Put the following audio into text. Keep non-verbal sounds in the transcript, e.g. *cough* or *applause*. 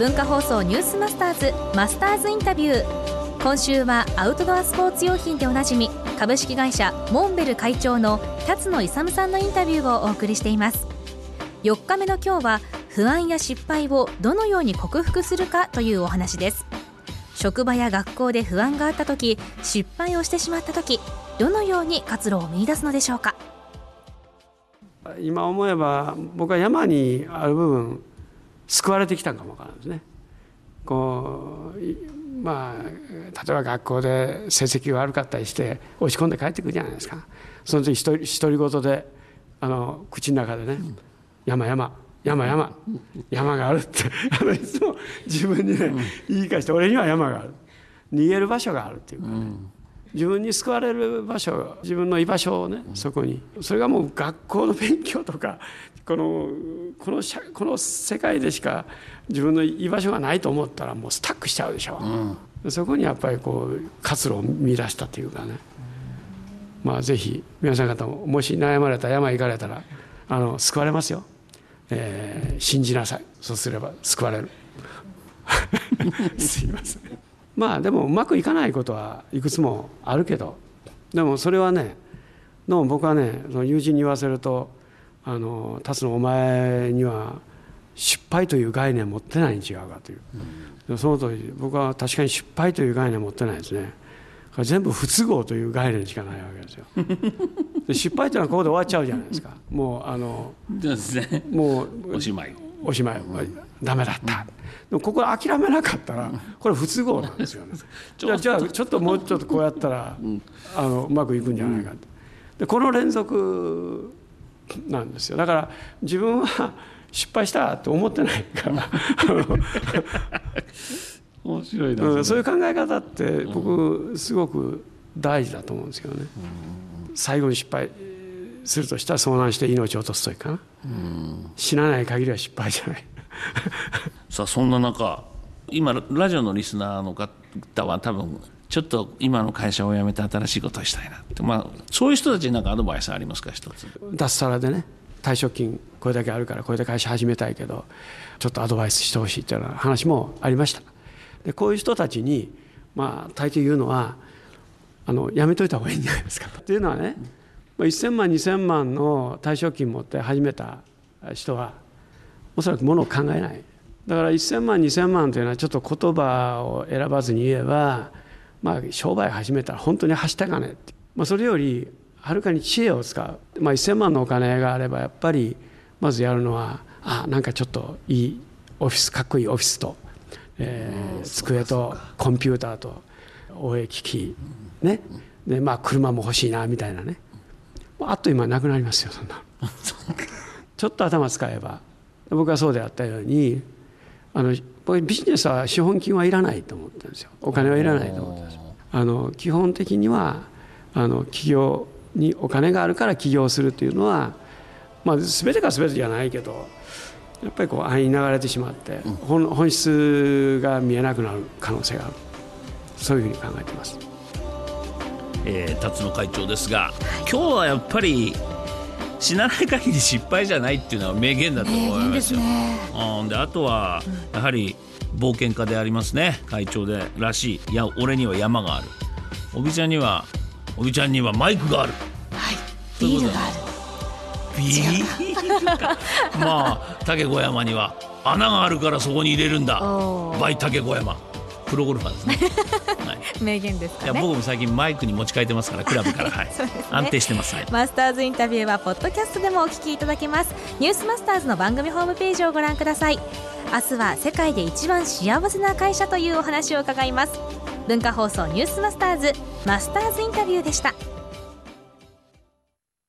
文化放送ニュースマスターズマスターズインタビュー。今週はアウトドアスポーツ用品でおなじみ株式会社モンベル会長の辰野勇さんのインタビューをお送りしています。4日目の今日は不安や失敗をどのように克服するかというお話です。職場や学校で不安があった時失敗をしてしまった時どのように活路を見出すのでしょうか。今思えば僕は山にある部分救われてきたかもわからないですね。こうまあ例えば学校で成績が悪かったりして落ち込んで帰ってくるじゃないですか。その時独り言であの口の中でね「山山山山山があるって *laughs* あのいつも自分にね言い返して俺には山がある。逃げる場所があるっていうかね、自分に救われる場所自分の居場所をねそこに。それがもう学校の勉強とかこのこのこの世界でしか自分の居場所がないと思ったらもうスタックしちゃうでしょ、うん、そこにやっぱりこう活路を見出したというかね。まあぜひ皆さん方ももし悩まれた山行かれたらあの救われますよ。えー、信じなさい。そうすれば救われる。*laughs* すいませんまあでもうまくいかないことはいくつもあるけど。でもそれはねどうも僕はねその友人に言わせるとあの立つのお前には失敗という概念を持ってないに違うかという、うん、その通り僕は確かに失敗という概念を持ってないですね。全部不都合という概念しかないわけですよ。*laughs* で失敗というのはここで終わっちゃうじゃないですか。もうあのもうおしまいおしまいダメだった、でもここ諦めなかったらこれ不都合なんですよね。*laughs* じゃあじゃあちょっともうちょっとこうやったら、あのうまくいくんじゃないかでこの連続なんですよ。だから自分は失敗したと思ってないから。*laughs* 面白いな、うん、そういう考え方って僕すごく大事だと思うんですけどね、うん、最後に失敗するとしたら遭難して命を落とすというかな、うん、死なない限りは失敗じゃない。*laughs* さあそんな中今ラジオのリスナーの方は多分ちょっと今の会社を辞めて新しいことをしたいなって、まあ、そういう人たちに何かアドバイスありますか一つ。脱サラでね退職金これだけあるからこれで会社始めたいけどちょっとアドバイスしてほしいっていうような話もありました。でこういう人たちに、まあ、大抵言うのはあのやめといた方がいいんじゃないですかと。っていうのはね1000万2000万の退職金持って始めた人はおそらくものを考えない。だから1000万2000万というのはちょっと言葉を選ばずに言えば、まあ、商売始めたら本当にはしたかねって、まあ、それよりはるかに知恵を使う、まあ、1000万のお金があればやっぱりまずやるのはあなんかちょっといいオフィスかっこいいオフィスとえー、机とコンピューターと応援機器ね。でまあ車も欲しいなみたいなね。あっという間なくなりますよそんな。ちょっと頭使えば。僕はそうであったようにあのビジネスは資本金はいらないと思ってるんですよ。お金はいらないと思ってますあの基本的にはあの企業にお金があるから起業するというのは、まあ、全てが全てじゃないけどやっぱりこう安易に流れてしまって、本本質が見えなくなる可能性がある。そういうふうに考えています、えー、辰野会長ですが今日はやっぱり死なない限り失敗じゃないっていうのは名言だと思いますよ。うん、であとはやはり冒険家でありますね。会長でらしい。いや俺には山がある。おびちゃんにはおびちゃんにはマイクがある。はい、ビールがある。ビール？か *laughs* まあ竹小山には穴があるからそこに入れるんだ。バイ竹小山プロゴルファーですね、*laughs* はい、名言ですか、ね、いや僕も最近マイクに持ち替えてますからクラブから、はい。*laughs* ね、安定してます、はい、マスターズインタビューはポッドキャストでもお聞きいただけます。ニュースマスターズの番組ホームページをご覧ください。明日は世界で一番幸せな会社というお話を伺います。文化放送ニュースマスターズマスターズインタビューでした